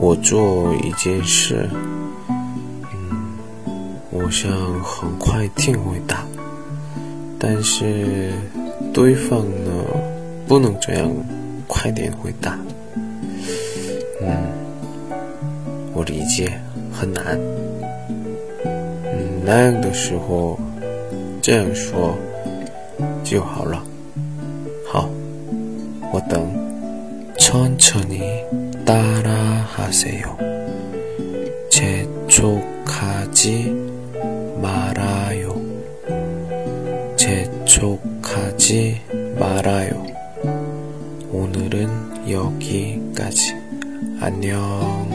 我做一件事，嗯，我想很快天会大，但是对方呢不能这样快点回答。嗯，我理解很难。嗯，那样的时候这样说就好了。好，我等。 천천히 따라하세요. 재촉하지 말아요. 재촉하지 말아요. 오늘은 여기까지. 안녕.